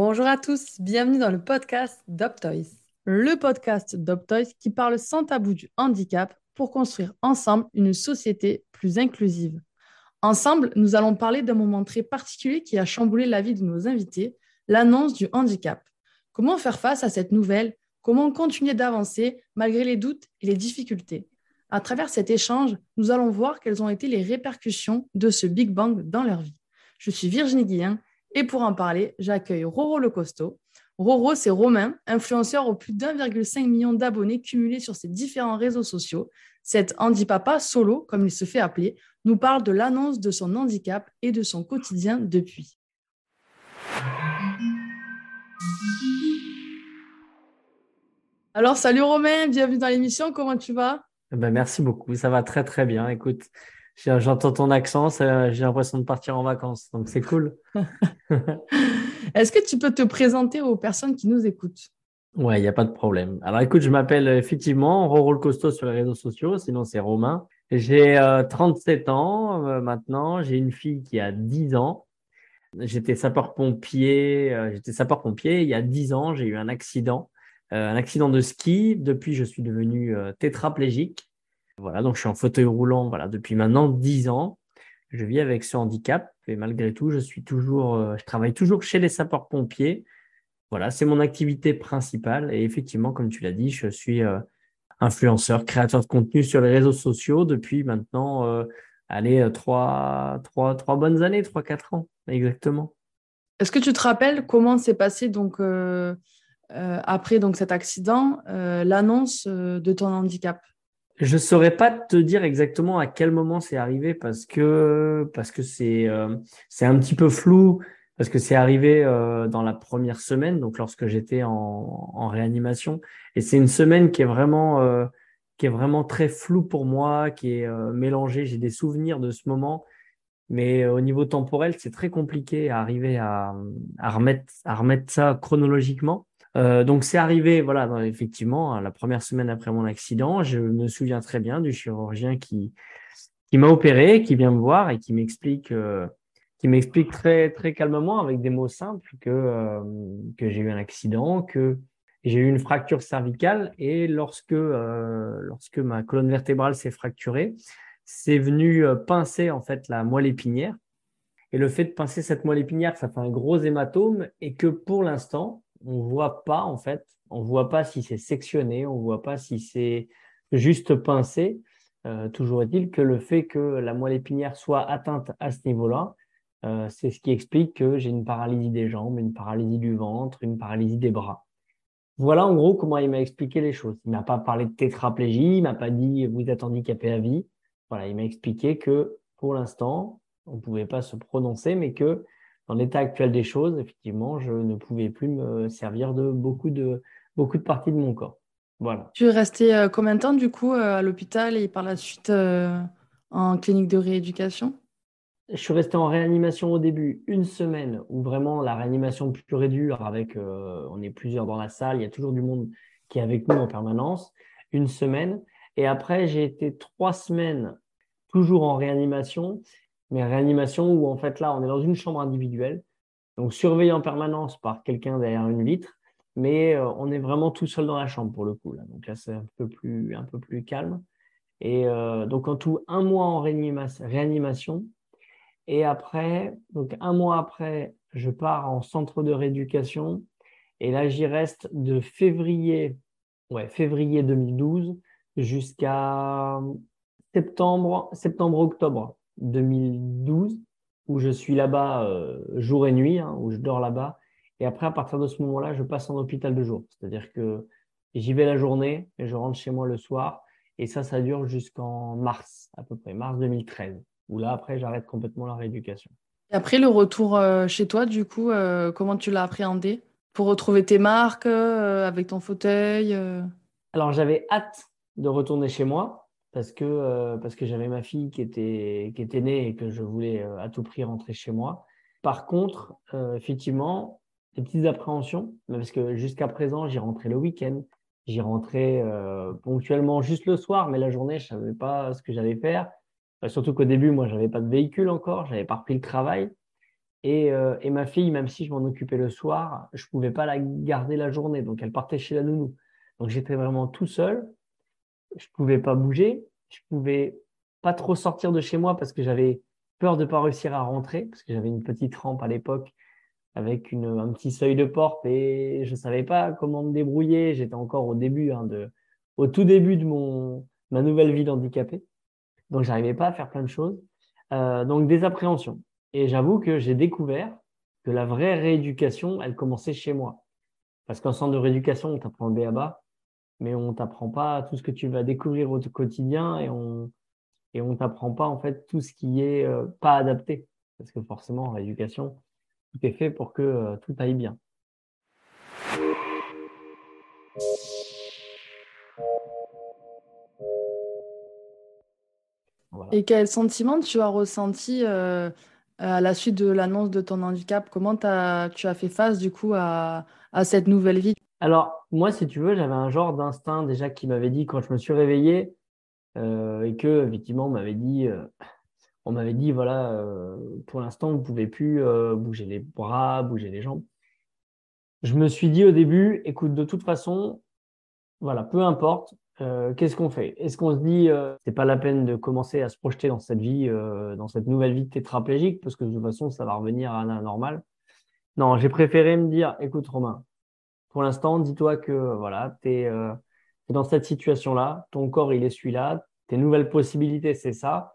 Bonjour à tous, bienvenue dans le podcast DopToys. Le podcast DopToys qui parle sans tabou du handicap pour construire ensemble une société plus inclusive. Ensemble, nous allons parler d'un moment très particulier qui a chamboulé la vie de nos invités, l'annonce du handicap. Comment faire face à cette nouvelle? Comment continuer d'avancer malgré les doutes et les difficultés? À travers cet échange, nous allons voir quelles ont été les répercussions de ce Big Bang dans leur vie. Je suis Virginie Guillain et pour en parler, j'accueille Roro Le Costaud. Roro, c'est Romain, influenceur aux plus d'1,5 million d'abonnés cumulés sur ses différents réseaux sociaux. Cet handipapa solo, comme il se fait appeler, nous parle de l'annonce de son handicap et de son quotidien depuis. Alors, salut Romain, bienvenue dans l'émission, comment tu vas? Ben, Merci beaucoup, ça va très très bien. Écoute, J'entends ton accent, j'ai l'impression de partir en vacances, donc c'est cool. Est-ce que tu peux te présenter aux personnes qui nous écoutent? Ouais, il n'y a pas de problème. Alors écoute, je m'appelle effectivement Roro Costaud sur les réseaux sociaux, sinon c'est Romain. J'ai 37 euh, ans euh, maintenant, j'ai une fille qui a 10 ans. J'étais sapeur-pompier, euh, j'étais sapeur-pompier il y a 10 ans, j'ai eu un accident, un accident de ski. Depuis, je suis devenu tétraplégique. Voilà, donc je suis en fauteuil roulant voilà, depuis maintenant 10 ans. Je vis avec ce handicap et malgré tout, je suis toujours, euh, je travaille toujours chez les sapeurs-pompiers. Voilà, c'est mon activité principale. Et effectivement, comme tu l'as dit, je suis euh, influenceur, créateur de contenu sur les réseaux sociaux depuis maintenant, euh, allez, trois, trois bonnes années, trois, quatre ans, exactement. Est-ce que tu te rappelles comment s'est passé donc après donc cet accident, l'annonce de ton handicap? Je saurais pas te dire exactement à quel moment c'est arrivé parce que parce que c'est euh, c'est un petit peu flou parce que c'est arrivé euh, dans la première semaine donc lorsque j'étais en, en réanimation. Et c'est une semaine qui est vraiment euh, qui est vraiment très floue pour moi qui est mélangée. J'ai des souvenirs de ce moment mais au niveau temporel c'est très compliqué à arriver à, à remettre à remettre ça chronologiquement euh, donc c'est arrivé, voilà, effectivement, la première semaine après mon accident, je me souviens très bien du chirurgien qui m'a opéré, qui vient me voir et qui m'explique euh, très très calmement avec des mots simples que euh, que j'ai eu un accident, que j'ai eu une fracture cervicale. Et lorsque lorsque ma colonne vertébrale s'est fracturée, c'est venu pincer en fait la moelle épinière. Et le fait de pincer cette moelle épinière, ça fait un gros hématome. Et que pour l'instant, on voit pas en fait, on voit pas si c'est sectionné, on voit pas si c'est juste pincé. Euh, toujours est-il que le fait que la moelle épinière soit atteinte à ce niveau-là, euh, c'est ce qui explique que j'ai une paralysie des jambes, une paralysie du ventre, une paralysie des bras. Voilà en gros comment il m'a expliqué les choses. Il m'a pas parlé de tétraplégie, il m'a pas dit vous êtes handicapé à vie. Voilà, il m'a expliqué que pour l'instant, on ne pouvait pas se prononcer, mais que dans l'état actuel des choses, effectivement, je ne pouvais plus me servir de beaucoup de, beaucoup de parties de mon corps. Voilà. Tu es resté euh, combien de temps, du coup, euh, à l'hôpital et par la suite euh, en clinique de rééducation? Je suis resté en réanimation au début, une semaine, où vraiment la réanimation pure et dure, avec, on est plusieurs dans la salle, il y a toujours du monde qui est avec nous en permanence, une semaine. Et après, j'ai été trois semaines toujours en réanimation mais réanimation où en fait là, on est dans une chambre individuelle, donc surveillé en permanence par quelqu'un derrière une vitre, mais euh, on est vraiment tout seul dans la chambre pour le coup. Là. Donc là, c'est un peu plus, un peu plus calme. Et euh, donc en tout, un mois en réanimation. Et après, donc un mois après, je pars en centre de rééducation. Et là, j'y reste de février, ouais, février 2012 jusqu'à septembre, septembre-octobre 2012 où je suis là-bas euh, jour et nuit, hein, où je dors là-bas. Et après, à partir de ce moment-là, je passe en hôpital de jour. C'est-à-dire que j'y vais la journée et je rentre chez moi le soir. Et ça, ça dure jusqu'en mars, à peu près, mars 2013, où là, après, j'arrête complètement la rééducation. Et après, le retour euh, chez toi, du coup, euh, comment tu l'as appréhendé Pour retrouver tes marques avec ton fauteuil Alors, j'avais hâte de retourner chez moi parce que, euh, parce que j'avais ma fille qui était, qui était née et que je voulais euh, à tout prix rentrer chez moi. Par contre, euh, effectivement, des petites appréhensions, parce que jusqu'à présent, j'y rentrais le week-end, j'y rentrais ponctuellement juste le soir, mais la journée, je savais pas ce que j'allais faire. surtout qu'au début, moi, j'avais pas de véhicule encore, j'avais pas repris le travail. Et, et, ma fille, même si je m'en occupais le soir, je pouvais pas la garder la journée. Donc, elle partait chez la nounou. Donc, j'étais vraiment tout seul. Je pouvais pas bouger. Je pouvais pas trop sortir de chez moi parce que j'avais peur de pas réussir à rentrer parce que j'avais une petite rampe à l'époque avec une, un petit seuil de porte et je savais pas comment me débrouiller. J'étais encore au début, hein, de, au tout début de mon, ma nouvelle vie d'handicapé. Donc, j'arrivais pas à faire plein de choses. Euh, donc, des appréhensions. Et j'avoue que j'ai découvert que la vraie rééducation, elle commençait chez moi. Parce qu'en centre de rééducation, on t'apprend le BABA, mais on t'apprend pas tout ce que tu vas découvrir au quotidien et on et on t'apprend pas en fait tout ce qui est euh, pas adapté. Parce que forcément, en rééducation, tout est fait pour que euh, tout aille bien. Et quel sentiment tu as ressenti euh, à la suite de l'annonce de ton handicap? Comment as, tu as fait face du coup à, à cette nouvelle vie? Alors, moi, si tu veux, j'avais un genre d'instinct déjà qui m'avait dit quand je me suis réveillé euh, et que, effectivement, on m'avait dit, euh, on m'avait dit voilà, euh, pour l'instant, vous ne pouvez plus bouger les bras, bouger les jambes. Je me suis dit au début, écoute, de toute façon, voilà, peu importe, qu'est-ce qu'on fait? Est-ce qu'on se dit c'est pas la peine de commencer à se projeter dans cette vie, dans cette nouvelle vie tétraplégique parce que de toute façon ça va revenir à la normale? Non, j'ai préféré me dire écoute Romain, pour l'instant dis-toi que voilà tu es, dans cette situation-là, ton corps il est celui-là, tes nouvelles possibilités c'est ça.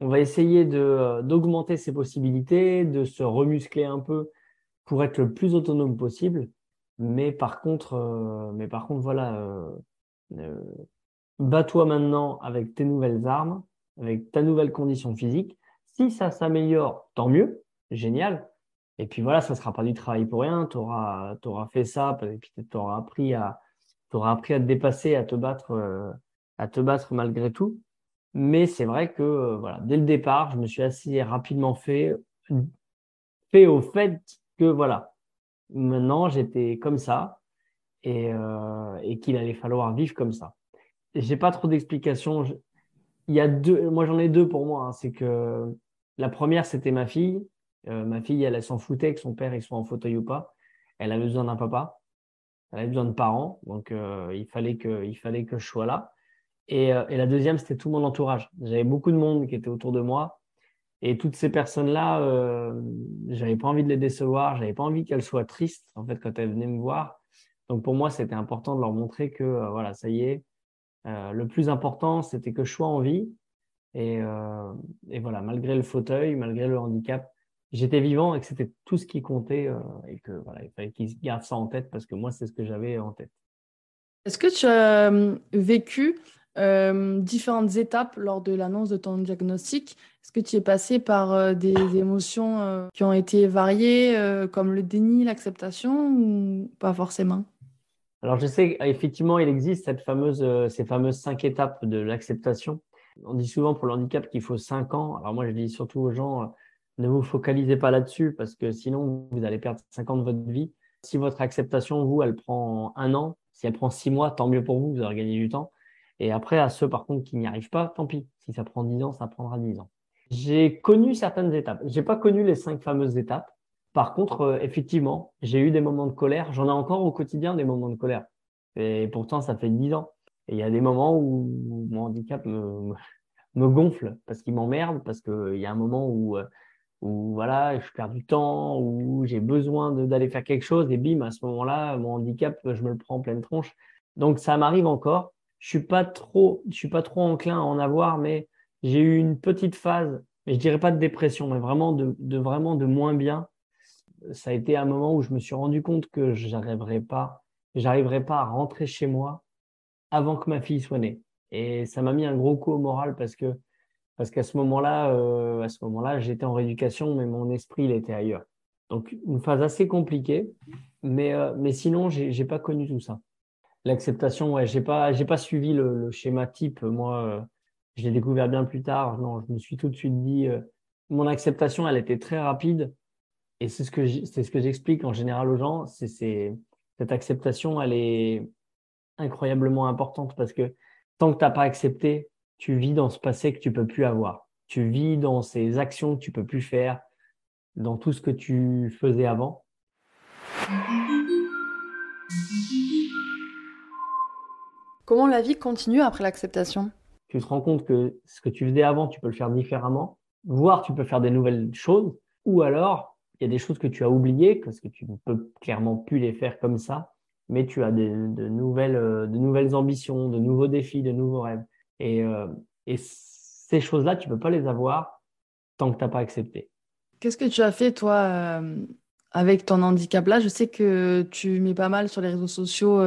On va essayer de d'augmenter ces possibilités, de se remuscler un peu pour être le plus autonome possible. Mais par contre, mais par contre voilà euh, bats-toi maintenant avec tes nouvelles armes, avec ta nouvelle condition physique. Si ça s'améliore, tant mieux, génial. Et puis voilà, ça sera pas du travail pour rien. Tu auras, fait ça, et puis tu auras appris à, auras appris à te dépasser, à te battre, euh, à te battre malgré tout. Mais c'est vrai que euh, voilà, dès le départ, je me suis assez rapidement fait, fait au fait que voilà, maintenant j'étais comme ça et, euh, et qu'il allait falloir vivre comme ça. J'ai pas trop d'explications. Il y a deux, moi j'en ai deux pour moi. Hein. C'est que la première c'était ma fille. Euh, ma fille, elle, s'en foutait que son père soit en fauteuil ou pas. Elle avait besoin d'un papa. Elle avait besoin de parents. Donc euh, il fallait que, il fallait que je sois là. Et, euh, et la deuxième c'était tout mon entourage. J'avais beaucoup de monde qui était autour de moi. Et toutes ces personnes-là, j'avais pas envie de les décevoir, j'avais pas envie qu'elles soient tristes en fait quand elles venaient me voir. Donc pour moi, c'était important de leur montrer que voilà, ça y est. Le plus important, c'était que je sois en vie. Et, voilà, malgré le fauteuil, malgré le handicap, j'étais vivant et que c'était tout ce qui comptait euh, et que voilà, il fallait qu'ils gardent ça en tête parce que moi, c'est ce que j'avais en tête. Est-ce que tu as euh, vécu euh, différentes étapes lors de l'annonce de ton diagnostic? Est-ce que tu es passé par des émotions qui ont été variées, comme le déni, l'acceptation, ou pas forcément? Alors, je sais qu'effectivement, il existe cette fameuse, ces fameuses cinq étapes de l'acceptation. On dit souvent pour le handicap qu'il faut cinq ans. Alors, moi, je dis surtout aux gens, ne vous focalisez pas là-dessus parce que sinon, vous allez perdre cinq ans de votre vie. Si votre acceptation, vous, elle prend un an, si elle prend six mois, tant mieux pour vous, vous aurez gagné du temps. Et après, à ceux, par contre, qui n'y arrivent pas, tant pis. Si ça prend dix ans, ça prendra dix ans. J'ai connu certaines étapes. J'ai pas connu les cinq fameuses étapes. Par contre, euh, effectivement, j'ai eu des moments de colère. J'en ai encore au quotidien des moments de colère. Et pourtant, ça fait dix ans. Et il y a des moments où mon handicap me, gonfle parce qu'il m'emmerde, parce qu'il y a un moment où, euh, où voilà, je perds du temps, où j'ai besoin d'aller faire quelque chose, et bim, à ce moment-là, mon handicap, je me le prends en pleine tronche. Donc ça m'arrive encore. Je suis pas trop, je suis pas trop enclin à en avoir, mais j'ai eu une petite phase, mais je dirais pas de dépression, mais vraiment de, de vraiment de moins bien ça a été un moment où je me suis rendu compte que j'arriverais pas, j'arriverais pas à rentrer chez moi avant que ma fille soit née. Et ça m'a mis un gros coup au moral parce que parce qu'à ce moment-là, euh, à ce moment-là, j'étais en rééducation, mais mon esprit il était ailleurs. Donc une phase assez compliquée, mais euh, mais sinon j'ai j'ai pas connu tout ça. L'acceptation, ouais, j'ai pas j'ai pas suivi le, le schéma type. Moi, euh, je l'ai découvert bien plus tard. Non, je me suis tout de suite dit, euh, mon acceptation, elle était très rapide et c'est ce que c'est ce que j'explique en général aux gens, c'est cette acceptation, elle est incroyablement importante parce que tant que tu n'as pas accepté, tu vis dans ce passé que tu peux plus avoir. Tu vis dans ces actions que tu peux plus faire. dans tout ce que tu faisais avant Comment la vie continue après l'acceptation? Tu te rends compte que ce que tu faisais avant, tu peux le faire différemment, voire tu peux faire des nouvelles choses, ou alors il y a des choses que tu as oubliées parce que tu ne peux clairement plus les faire comme ça, mais tu as de, nouvelles, euh, de nouvelles ambitions, de nouveaux défis, de nouveaux rêves. Et, euh, et ces choses-là, tu ne peux pas les avoir tant que tu n'as pas accepté. Qu'est-ce que tu as fait, toi, euh, avec ton handicap? Là Je sais que tu mets pas mal sur les réseaux sociaux,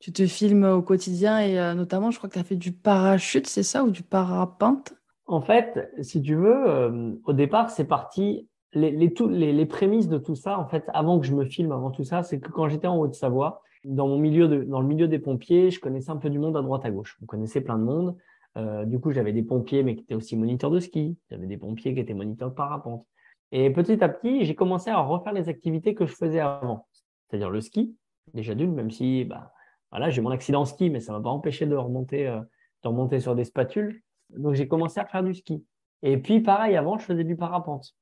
tu te filmes au quotidien et notamment, je crois que tu as fait du parachute, c'est ça, ou du parapente? En fait, si tu veux, au départ, c'est parti les, les, les, prémices de tout ça, en fait, avant que je me filme, avant tout ça, c'est que quand j'étais en Haute-Savoie, dans mon milieu de, dans le milieu des pompiers, je connaissais un peu du monde à droite à gauche. On connaissait plein de monde. Euh, du coup, j'avais des pompiers, mais qui étaient aussi moniteurs de ski. J'avais des pompiers qui étaient moniteurs de parapente. Et petit à petit, j'ai commencé à refaire les activités que je faisais avant, c'est-à-dire le ski, déjà d'une, même si, bah, voilà, j'ai mon accident en ski, mais ça m'a pas empêché de remonter, euh, de remonter sur des spatules. Donc, j'ai commencé à faire du ski. Et puis, pareil, avant, je faisais du parapente.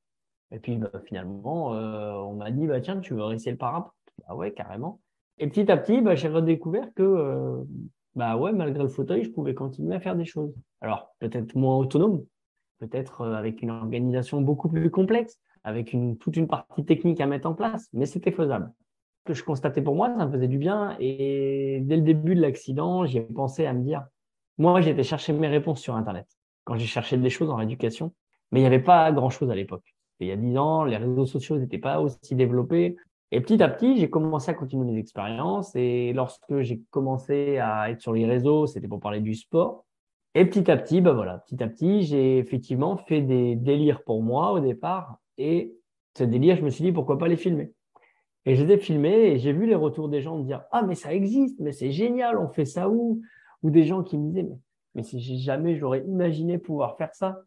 Et puis bah, finalement, euh, on m'a dit, bah, tiens, tu veux essayer le parapente? Ah ouais, carrément. Et petit à petit, bah, j'ai redécouvert que euh, bah ouais, malgré le fauteuil, je pouvais continuer à faire des choses. Alors, peut-être moins autonome, peut-être euh, avec une organisation beaucoup plus complexe, avec une, toute une partie technique à mettre en place, mais c'était faisable. Ce que je constatais pour moi, ça me faisait du bien. Et dès le début de l'accident, j'y ai pensé à me dire, moi, j'étais chercher mes réponses sur Internet quand j'ai cherché des choses en éducation, mais il n'y avait pas grand-chose à l'époque il y a dix ans, les réseaux sociaux n'étaient pas aussi développés. Et petit à petit, j'ai commencé à continuer mes expériences. Et lorsque j'ai commencé à être sur les réseaux, c'était pour parler du sport. Et petit à petit, bah voilà, petit à petit, j'ai effectivement fait des délires pour moi au départ. Et ce délire, je me suis dit, pourquoi pas les filmer? Et ai filmés et j'ai vu les retours des gens me dire, ah, mais ça existe, mais c'est génial, on fait ça où Ou des gens qui me disaient, mais, mais si jamais j'aurais imaginé pouvoir faire ça.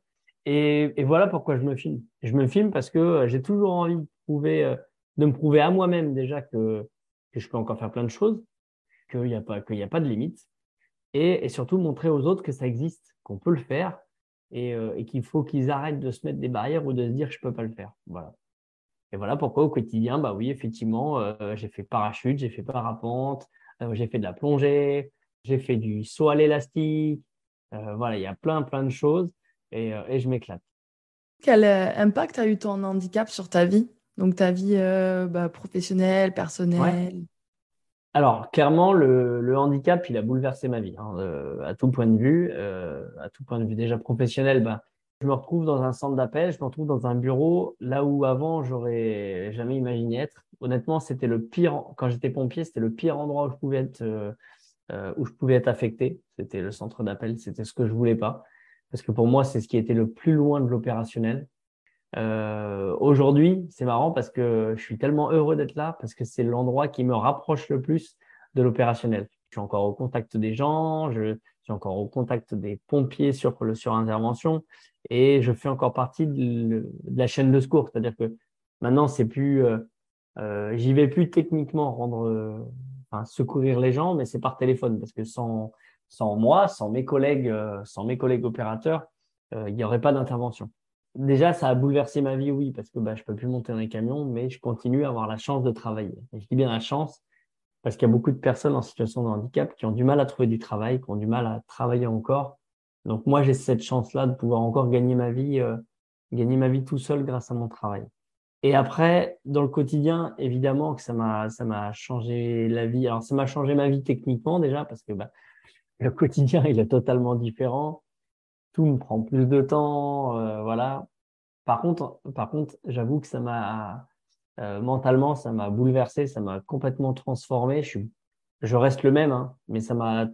Et, voilà pourquoi je me filme. Je me filme parce que euh, j'ai toujours envie de, prouver, euh, de me prouver à moi-même déjà que, que je peux encore faire plein de choses, qu'il n'y a, pas, qu'il a pas de limite, et, surtout montrer aux autres que ça existe, qu'on peut le faire, et, euh, et qu'il faut qu'ils arrêtent de se mettre des barrières ou de se dire je peux pas le faire. Voilà. Et voilà pourquoi au quotidien, bah oui, effectivement, j'ai fait parachute, j'ai fait parapente, j'ai fait de la plongée, j'ai fait du saut à l'élastique. voilà, il y a plein, plein de choses. Euh, et, je m'éclate. Quel euh, impact a eu ton handicap sur ta vie? Donc ta vie euh, bah, professionnelle, personnelle Alors, clairement, le, handicap, il a bouleversé ma vie, hein, à tout point de vue. à tout point de vue déjà professionnel, bah, je me retrouve dans un centre d'appel, je me retrouve dans un bureau, là où avant, j'aurais jamais imaginé être. Honnêtement, c'était le pire, quand j'étais pompier, c'était le pire endroit où je pouvais être, où je pouvais être affecté. C'était le centre d'appel, c'était ce que je voulais pas parce que pour moi, c'est ce qui était le plus loin de l'opérationnel. Euh, Aujourd'hui, c'est marrant parce que je suis tellement heureux d'être là, parce que c'est l'endroit qui me rapproche le plus de l'opérationnel. Je suis encore au contact des gens, je suis encore au contact des pompiers sur le sur intervention et je fais encore partie de, la chaîne de secours. C'est-à-dire que maintenant, c'est plus, euh, euh, j'y vais plus techniquement rendre, enfin, secourir les gens, mais c'est par téléphone parce que sans sans moi, sans mes collègues, sans mes collègues opérateurs, il n'y aurait pas d'intervention. Déjà, ça a bouleversé ma vie, oui, parce que bah, je peux plus monter dans les camions, mais je continue à avoir la chance de travailler. Et je dis bien la chance, parce qu'il y a beaucoup de personnes en situation de handicap qui ont du mal à trouver du travail, qui ont du mal à travailler encore. Donc moi, j'ai cette chance-là de pouvoir encore gagner ma vie, euh, gagner ma vie tout seul grâce à mon travail. Et après, dans le quotidien, évidemment que ça m'a ça m'a changé la vie. Alors ça m'a changé ma vie techniquement déjà parce que bah, le quotidien, il est totalement différent. Tout me prend plus de temps, euh, voilà. Par contre, par contre, j'avoue que ça m'a euh, mentalement, ça m'a bouleversé, ça m'a complètement transformé. Je suis, je reste le même, hein, mais ça m'a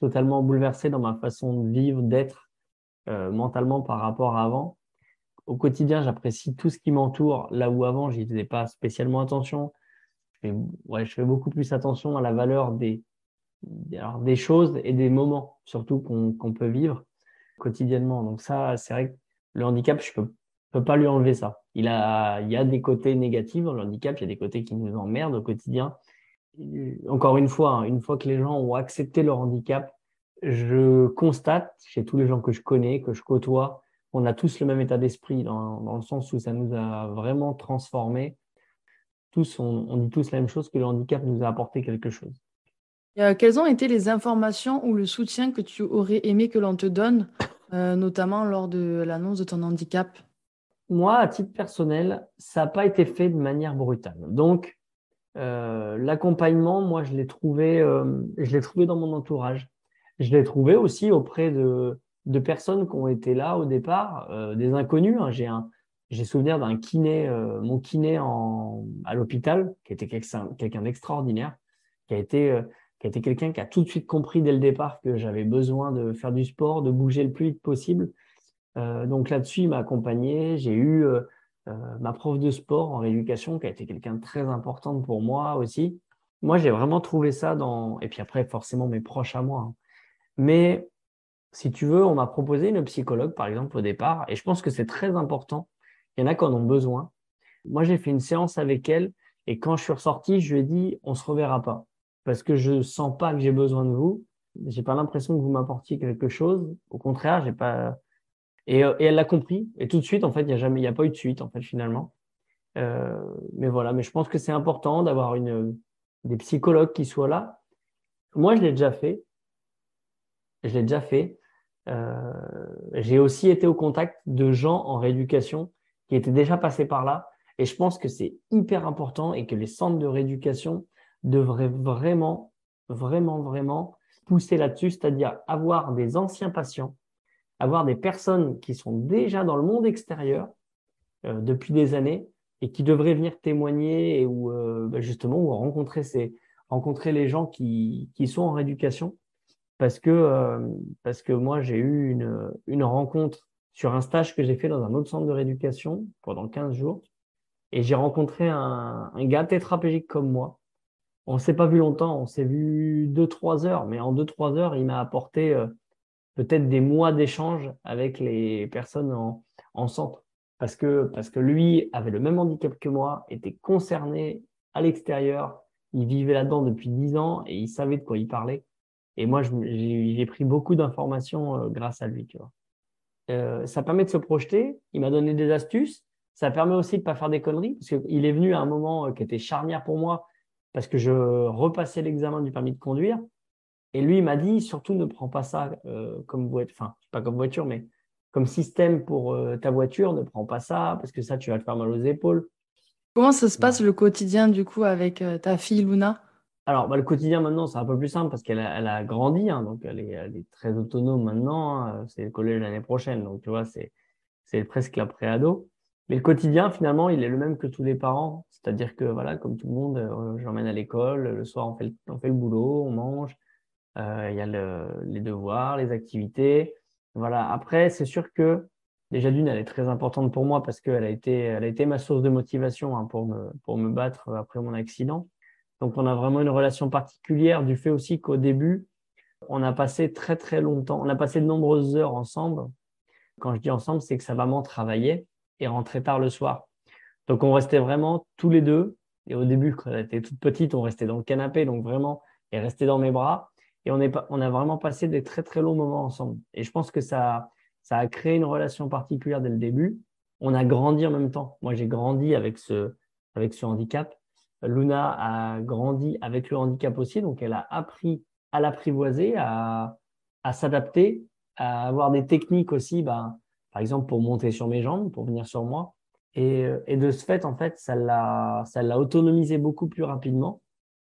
totalement bouleversé dans ma façon de vivre, d'être euh, mentalement par rapport à avant. Au quotidien, j'apprécie tout ce qui m'entoure, là où avant, j'y faisais pas spécialement attention. Je fais, ouais, je fais beaucoup plus attention à la valeur des, des choses et des moments surtout qu'on peut vivre quotidiennement. Donc ça, c'est vrai que le handicap, je peux, peux pas lui enlever ça. Il, a, il y a des côtés négatifs dans le handicap, il y a des côtés qui nous emmerdent au quotidien. Encore une fois, hein, une fois que les gens ont accepté leur handicap, je constate chez tous les gens que je connais, que je côtoie, on a tous le même état d'esprit dans, dans, le sens où ça nous a vraiment transformés. Tous, on, dit tous la même chose que le handicap nous a apporté quelque chose. Et, quelles ont été les informations ou le soutien que tu aurais aimé que l'on te donne, euh, notamment lors de l'annonce de ton handicap? Moi, à titre personnel, ça n'a pas été fait de manière brutale. Donc, euh, l'accompagnement, moi, je l'ai trouvé, euh, je l'ai trouvé dans mon entourage. Je l'ai trouvé aussi auprès de, de personnes qui ont été là au départ, euh, des inconnus. Hein. J'ai un, j'ai souvenir d'un kiné, euh, mon kiné en, à l'hôpital, qui était quelqu'un, quelqu'un d'extraordinaire, qui a été, euh, qui a été quelqu'un qui a tout de suite compris dès le départ que j'avais besoin de faire du sport, de bouger le plus vite possible. donc là-dessus, il m'a accompagné. J'ai eu ma prof de sport en rééducation, qui a été quelqu'un de très important pour moi aussi. Moi, j'ai vraiment trouvé ça dans, et puis après, forcément, mes proches à moi. Hein. Mais si tu veux, on m'a proposé une psychologue, par exemple, au départ, et je pense que c'est très important. Il y en a qui en ont besoin. Moi, j'ai fait une séance avec elle, et quand je suis ressorti, je lui ai dit, on se reverra pas, parce que je sens pas que j'ai besoin de vous. J'ai pas l'impression que vous m'apportiez quelque chose. Au contraire, j'ai pas. Et, euh, elle l'a compris. Et tout de suite, en fait, il y a jamais, il a pas eu de suite, en fait, finalement. Euh, mais voilà. Mais je pense que c'est important d'avoir une des psychologues qui soient là. Moi, je l'ai déjà fait je l'ai déjà fait. Euh, j'ai aussi été au contact de gens en rééducation qui étaient déjà passés par là. Et je pense que c'est hyper important et que les centres de rééducation devraient vraiment, vraiment, vraiment pousser là-dessus, c'est-à-dire avoir des anciens patients, avoir des personnes qui sont déjà dans le monde extérieur euh, depuis des années et qui devraient venir témoigner ou euh, bah, justement ou rencontrer ces rencontrer les gens qui, qui sont en rééducation parce que, euh, parce que moi, j'ai eu une, une rencontre sur un stage que j'ai fait dans un autre centre de rééducation pendant 15 jours. Et j'ai rencontré un, un gars tétraplégique comme moi. On ne s'est pas vu longtemps, on s'est vu deux, trois heures, mais en deux, trois heures, il m'a apporté euh, peut-être des mois d'échange avec les personnes en, en centre. Parce que, parce que lui avait le même handicap que moi, était concerné à l'extérieur, il vivait là-dedans depuis dix ans et il savait de quoi il parlait. Et moi, j'ai pris beaucoup d'informations euh, grâce à lui, tu vois. Euh, ça permet de se projeter. Il m'a donné des astuces. Ça permet aussi de pas faire des conneries parce qu'il est venu à un moment qui était charnière pour moi parce que je repassais l'examen du permis de conduire. Et lui, il m'a dit surtout ne prends pas ça euh, comme voiture, enfin pas comme voiture, mais comme système pour euh, ta voiture. Ne prends pas ça parce que ça, tu vas te faire mal aux épaules. Comment ça se passe le quotidien du coup avec ta fille Luna? Alors, bah, le quotidien maintenant, c'est un peu plus simple parce qu'elle a, elle a grandi, hein, donc elle est, elle est, très autonome maintenant. Hein, c'est le collège l'année prochaine, donc tu vois, c'est, c'est presque la pré-ado. Mais le quotidien, finalement, il est le même que tous les parents. C'est-à-dire que, voilà, comme tout le monde, euh, j'emmène à l'école, le soir, on fait, le, on fait le boulot, on mange, euh, il y a le, les devoirs, les activités. Voilà. Après, c'est sûr que, déjà d'une, elle est très importante pour moi parce qu'elle a été, elle a été ma source de motivation hein, pour, me, pour me battre après mon accident. Donc, on a vraiment une relation particulière du fait aussi qu'au début, on a passé très, très longtemps, on a passé de nombreuses heures ensemble. Quand je dis ensemble, c'est que sa maman travaillait et rentrait tard le soir. Donc, on restait vraiment tous les deux. Et au début, quand elle était toute petite, on restait dans le canapé, donc vraiment, elle restait dans mes bras. Et on, est, on a vraiment passé des très, très longs moments ensemble. Et je pense que ça, ça a créé une relation particulière dès le début. On a grandi en même temps. Moi, j'ai grandi avec ce, avec ce handicap. Luna a grandi avec le handicap aussi, donc elle a appris à l'apprivoiser, à, à s'adapter, à avoir des techniques aussi, ben, par exemple pour monter sur mes jambes, pour venir sur moi. Et, et de ce fait, en fait, ça l'a, ça l'a autonomisé beaucoup plus rapidement.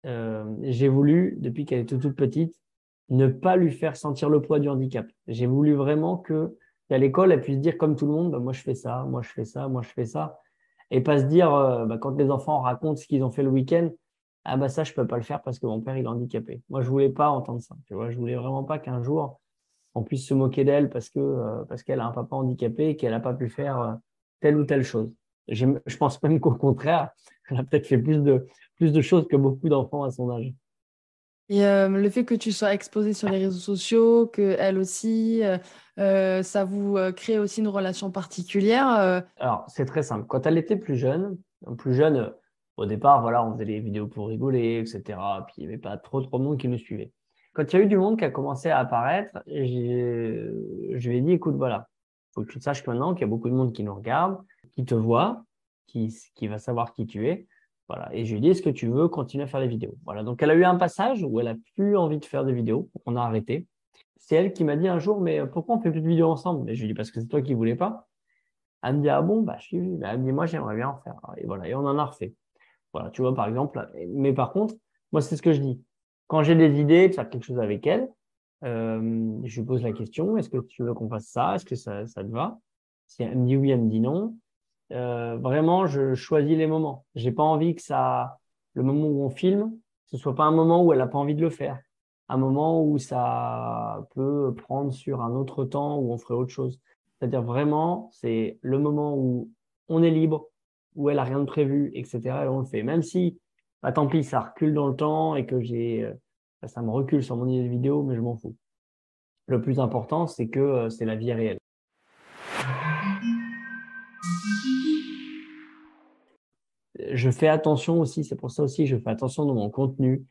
Euh, j'ai voulu, depuis qu'elle était toute petite, ne pas lui faire sentir le poids du handicap. J'ai voulu vraiment que à l'école, elle puisse dire comme tout le monde, ben, moi je fais ça, moi je fais ça, moi je fais ça et pas se dire, euh, bah, quand les enfants racontent ce qu'ils ont fait le week-end, ah bah ça, je peux pas le faire parce que mon père, est handicapé. Moi, je voulais pas entendre ça. Tu vois, je voulais vraiment pas qu'un jour, on puisse se moquer d'elle parce que euh, parce qu'elle a un papa handicapé et qu'elle n'a pas pu faire euh, telle ou telle chose. Je pense même qu'au contraire, elle a peut-être fait plus de, plus de choses que beaucoup d'enfants à son âge. Et euh, le fait que tu sois exposé sur les réseaux sociaux, qu'elle aussi, euh, euh, ça vous crée aussi une relation particulière Alors, c'est très simple. Quand elle était plus jeune, plus jeune, au départ, voilà, on faisait des vidéos pour rigoler, etc. Puis il n'y avait pas trop, trop de monde qui nous suivait. Quand il y a eu du monde qui a commencé à apparaître, je lui ai dit, écoute, voilà, faut que tu saches maintenant qu'il y a beaucoup de monde qui nous regarde, qui te voit, qui, va savoir qui tu es. Voilà. Et je lui dis, est-ce que tu veux continuer à faire des vidéos? Voilà. Donc, elle a eu un passage où elle a plus envie de faire des vidéos. On a arrêté. C'est elle qui m'a dit un jour, mais pourquoi on fait plus de vidéos ensemble? Et je lui dis, parce que c'est toi qui voulais pas. Elle me dit, ah bon, bah, je suis, bah, elle me dit, moi, j'aimerais bien en faire. Et voilà. Et on en a refait. Voilà. Tu vois, par exemple. Mais par contre, moi, c'est ce que je dis. Quand j'ai des idées de faire quelque chose avec elle, euh, je lui pose la question, est-ce que tu veux qu'on fasse ça? Est-ce que ça, ça te va? Si elle me dit oui, elle me dit non. Euh, vraiment, je choisis les moments. J'ai pas envie que ça, le moment où on filme, ce soit pas un moment où elle a pas envie de le faire. Un moment où ça peut prendre sur un autre temps où on ferait autre chose. C'est-à-dire vraiment, c'est le moment où on est libre, où elle a rien de prévu, etc. Et on le fait. Même si, bah, tant pis, ça recule dans le temps et que j'ai, euh, ça me recule sur mon idée de vidéo, mais je m'en fous. Le plus important, c'est que euh, c'est la vie réelle. Je fais attention aussi, c'est pour ça aussi, je fais attention dans mon contenu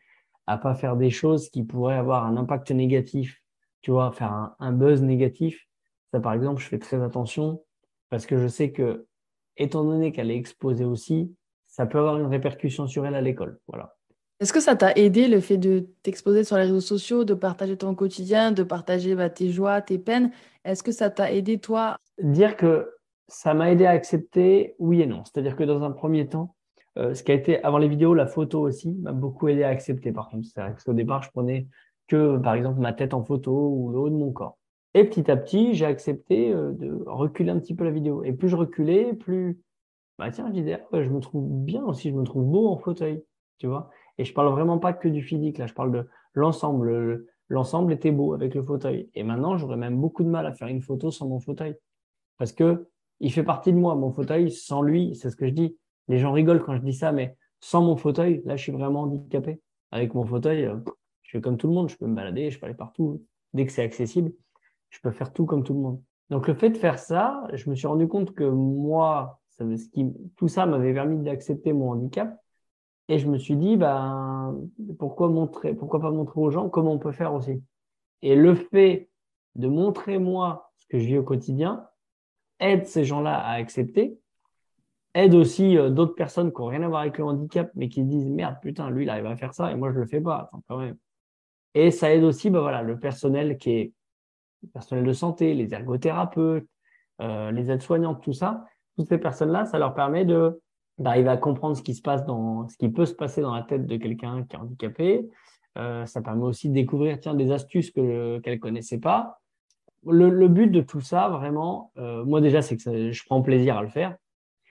à pas faire des choses qui pourraient avoir un impact négatif, tu vois, faire un, buzz négatif. Ça, par exemple, je fais très attention parce que je sais que, étant donné qu'elle est exposée aussi, ça peut avoir une répercussion sur elle à l'école. Voilà. Est-ce que ça t'a aidé le fait de t'exposer sur les réseaux sociaux, de partager ton quotidien, de partager bah, tes joies, tes peines? Est-ce que ça t'a aidé toi? Dire que ça m'a aidé à accepter, oui et non. C'est-à-dire que dans un premier temps, euh, ce qui a été avant les vidéos, la photo aussi m'a beaucoup aidé à accepter. Par contre, c'est vrai qu'au départ, je prenais que par exemple ma tête en photo ou le haut de mon corps. Et petit à petit, j'ai accepté euh, de reculer un petit peu la vidéo. Et plus je reculais, plus bah tiens, disais, je me trouve bien aussi, je me trouve beau en fauteuil, tu vois. Et je parle vraiment pas que du physique, là, je parle de l'ensemble. L'ensemble était beau avec le fauteuil. Et maintenant, j'aurais même beaucoup de mal à faire une photo sans mon fauteuil. Parce que il fait partie de moi, mon fauteuil. Sans lui, c'est ce que je dis. Les gens rigolent quand je dis ça, mais sans mon fauteuil, là, je suis vraiment handicapé. Avec mon fauteuil, euh, je suis comme tout le monde. Je peux me balader, je peux aller partout. Dès que c'est accessible, je peux faire tout comme tout le monde. Donc, le fait de faire ça, je me suis rendu compte que moi, tout ça m'avait permis d'accepter mon handicap et je me suis dit, ben, pourquoi montrer, pourquoi pas montrer aux gens comment on peut faire aussi. Et le fait de montrer moi ce que je vis au quotidien aide ces gens-là à accepter, aide aussi euh, d'autres personnes qui n'ont rien à voir avec le handicap, mais qui disent merde, putain, lui, il arrive à faire ça et moi, je le fais pas. quand même. Et ça aide aussi, ben voilà, le personnel qui est le personnel de santé, les ergothérapeutes, euh, les aides-soignantes, tout ça. Toutes ces personnes-là, ça leur permet de d'arriver à comprendre ce qui se passe dans ce qui peut se passer dans la tête de quelqu'un qui est handicapé. Euh, ça permet aussi de découvrir des astuces que qu'elle connaissait pas. Le, le, but de tout ça, vraiment, euh, moi déjà, c'est que je prends plaisir à le faire.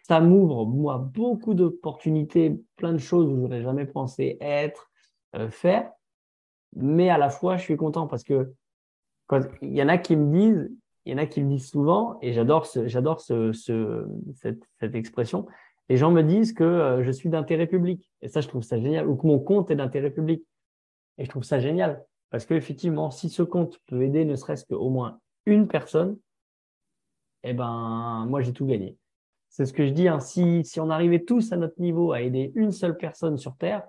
Ça m'ouvre, moi, beaucoup d'opportunités, plein de choses où j'aurais jamais pensé être, euh, faire. Mais à la fois, je suis content parce que quand il y en a qui me disent, il y en a qui me disent souvent, et j'adore ce, j'adore ce, ce, cette, expression, les gens me disent que euh, je suis d'intérêt public. Et ça, je trouve ça génial. Ou que mon compte est d'intérêt public. Et je trouve ça génial. Parce qu'effectivement, si ce compte peut aider ne serait-ce qu'au moins une personne, eh ben, moi, j'ai tout gagné. C'est ce que je dis. Hein. Si, on arrivait tous à notre niveau à aider une seule personne sur Terre,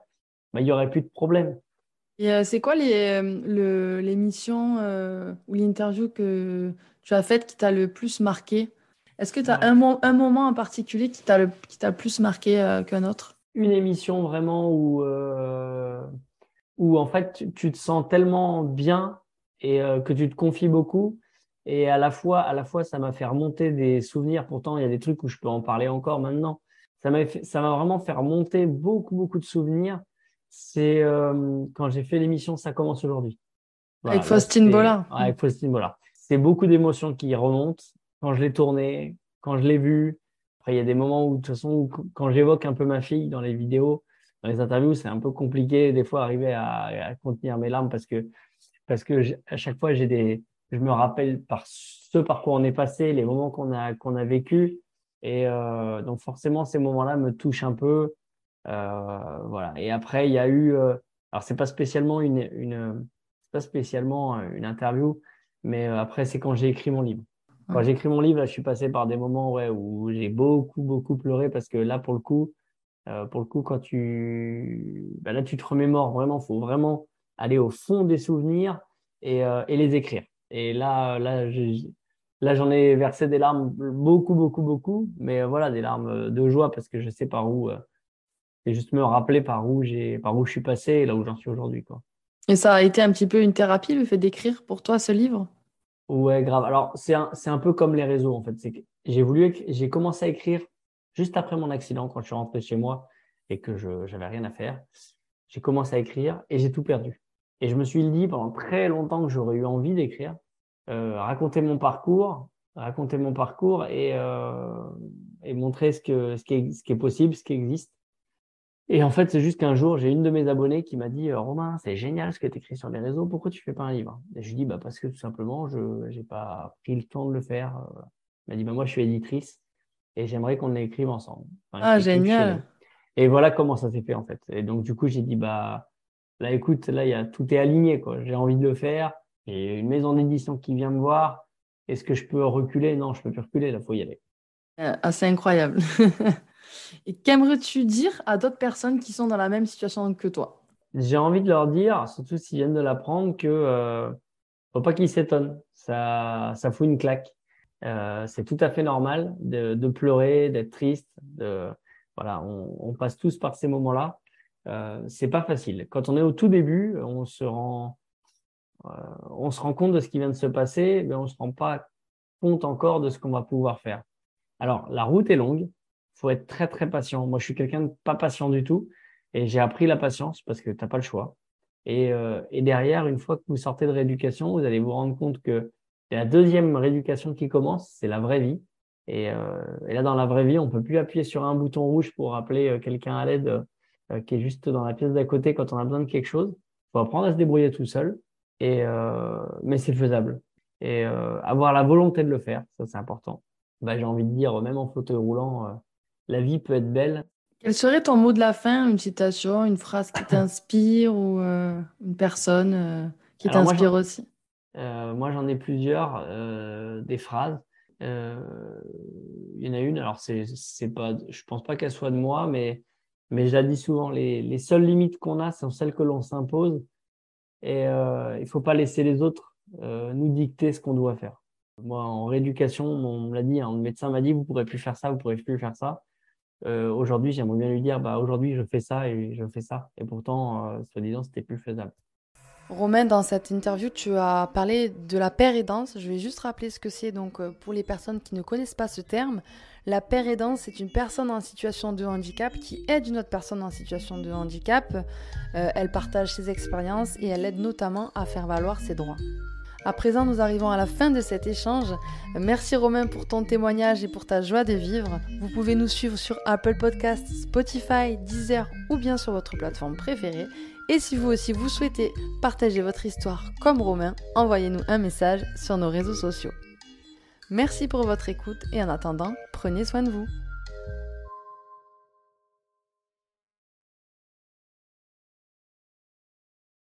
ben, il n'y aurait plus de problème. Et euh, c'est quoi les, euh, euh, ou l'interview que tu as faite qui t'a le plus marqué est-ce que tu as un, un, moment en particulier qui t'a le plus marqué euh, qu'un autre? Une émission vraiment où, euh, où en fait tu, te sens tellement bien et euh, que tu te confies beaucoup. Et à la fois, à la fois ça m'a fait remonter des souvenirs. Pourtant, il y a des trucs où je peux en parler encore maintenant. Ça m'a ça m'a vraiment fait remonter beaucoup, beaucoup de souvenirs. C'est quand j'ai fait l'émission Ça commence aujourd'hui. avec Faustine Bollard. avec Faustine Bollard. C'est beaucoup d'émotions qui remontent quand je l'ai tourné, quand je l'ai vu. Après, il y a des moments où, de toute façon, quand j'évoque un peu ma fille dans les vidéos, dans les interviews, c'est un peu compliqué des fois arriver à, contenir mes larmes parce que parce que à chaque fois j'ai des, je me rappelle par ce par quoi on est passé, les moments qu'on a qu'on a vécu, et euh, donc forcément ces moments-là me touchent un peu, euh, voilà. Et après il y a eu, euh, alors c'est pas une une pas spécialement une interview, mais après c'est quand j'ai écrit mon livre. Quand j'ai écrit mon livre, je suis passé par des moments ouais, où j'ai beaucoup, beaucoup pleuré parce que là, pour le coup, euh, pour le coup, quand tu, bah là, tu te remémores vraiment. Il faut vraiment aller au fond des souvenirs et, euh, et, les écrire. Et là, là, Là, j'en ai versé des larmes beaucoup, beaucoup, beaucoup, mais voilà, des larmes de joie parce que je sais par où. c'est juste me rappeler par où j'ai, par où je suis passé et là où j'en suis aujourd'hui, quoi. Et ça a été un petit peu une thérapie, le fait d'écrire pour toi ce livre? Ouais, grave. Alors, c'est un, peu comme les réseaux, en fait. J'ai voulu, j'ai commencé à écrire juste après mon accident, quand je suis rentré chez moi et que je j'avais rien à faire. J'ai commencé à écrire et j'ai tout perdu. Et je me suis dit pendant très longtemps que j'aurais eu envie d'écrire, euh, raconter mon parcours, raconter mon parcours et, euh, et montrer ce, que, ce qui est possible, ce qui existe. Et en fait, c'est juste qu'un jour, j'ai une de mes abonnées qui m'a dit euh, Romain, c'est génial ce que tu écris sur les réseaux, pourquoi tu fais pas un livre? Et je lui dis bah, Parce que tout simplement, je n'ai pas pris le temps de le faire. Elle m'a dit bah, Moi, je suis éditrice et j'aimerais qu'on l'écrive ensemble. ah, génial Et voilà comment ça s'est fait en fait. Et donc, du coup, j'ai dit bah, Là, écoute, là, y a, tout est aligné. quoi. J'ai envie de le faire. Et une maison d'édition qui vient me voir. Est-ce que je peux reculer? Non, je peux plus reculer. Là, faut y aller. Euh, ah, c'est incroyable. Et qu'aimerais-tu dire à d'autres personnes qui sont dans la même situation que toi? J'ai envie de leur dire, surtout s'ils viennent de l'apprendre, que euh, faut pas qu'ils s'étonnent. Ça, ça fout une claque. Euh, c'est tout à fait normal de, pleurer, d'être triste. De, voilà, on, on, passe tous par ces moments-là. Euh, c'est pas facile. Quand on est au tout début, on se rend, euh, on se rend compte de ce qui vient de se passer, mais on se rend pas compte encore de ce qu'on va pouvoir faire. Alors, la route est longue faut être très très patient. Moi, je suis quelqu'un de pas patient du tout et j'ai appris la patience parce que tu n'as pas le choix. Et, euh, et, derrière, une fois que vous sortez de rééducation, vous allez vous rendre compte que la deuxième rééducation qui commence, c'est la vraie vie. Et, euh, et, là, dans la vraie vie, on peut plus appuyer sur un bouton rouge pour appeler euh, quelqu'un à l'aide euh, qui est juste dans la pièce d'à côté quand on a besoin de quelque chose. Il faut apprendre à se débrouiller tout seul. Et, euh, mais c'est faisable. Et avoir la volonté de le faire, ça c'est important. Bah, j'ai envie de dire, même en fauteuil roulant, la vie peut être belle. Quel serait ton mot de la fin? Une citation, une phrase qui t'inspire ou euh, une personne euh, qui t'inspire aussi? Euh, Moi, j'en ai plusieurs, des phrases. Il y en a une, alors c'est, c'est pas, je pense pas qu'elle soit de moi, mais, mais je la dis souvent, les, les seules limites qu'on a sont celles que l'on s'impose et il faut pas laisser les autres nous dicter ce qu'on doit faire. Moi, en rééducation, on me l'a dit, un médecin m'a dit, vous pourrez plus faire ça, vous pourrez plus faire ça. Euh, aujourd'hui, j'aimerais bien lui dire, bah, aujourd'hui, je fais ça et je fais ça. Et pourtant, euh, soi-disant, c'était plus faisable. Romain, dans cette interview, tu as parlé de la pérédance. Je vais juste rappeler ce que c'est. Donc, euh, pour les personnes qui ne connaissent pas ce terme, la pérédance, c'est une personne en situation de handicap qui aide une autre personne en situation de handicap. Euh, elle partage ses expériences et elle aide notamment à faire valoir ses droits. À présent, nous arrivons à la fin de cet échange. Merci Romain pour ton témoignage et pour ta joie de vivre. Vous pouvez nous suivre sur Apple Podcasts, Spotify, Deezer ou bien sur votre plateforme préférée. Et si vous aussi vous souhaitez partager votre histoire comme Romain, envoyez-nous un message sur nos réseaux sociaux. Merci pour votre écoute et en attendant, prenez soin de vous.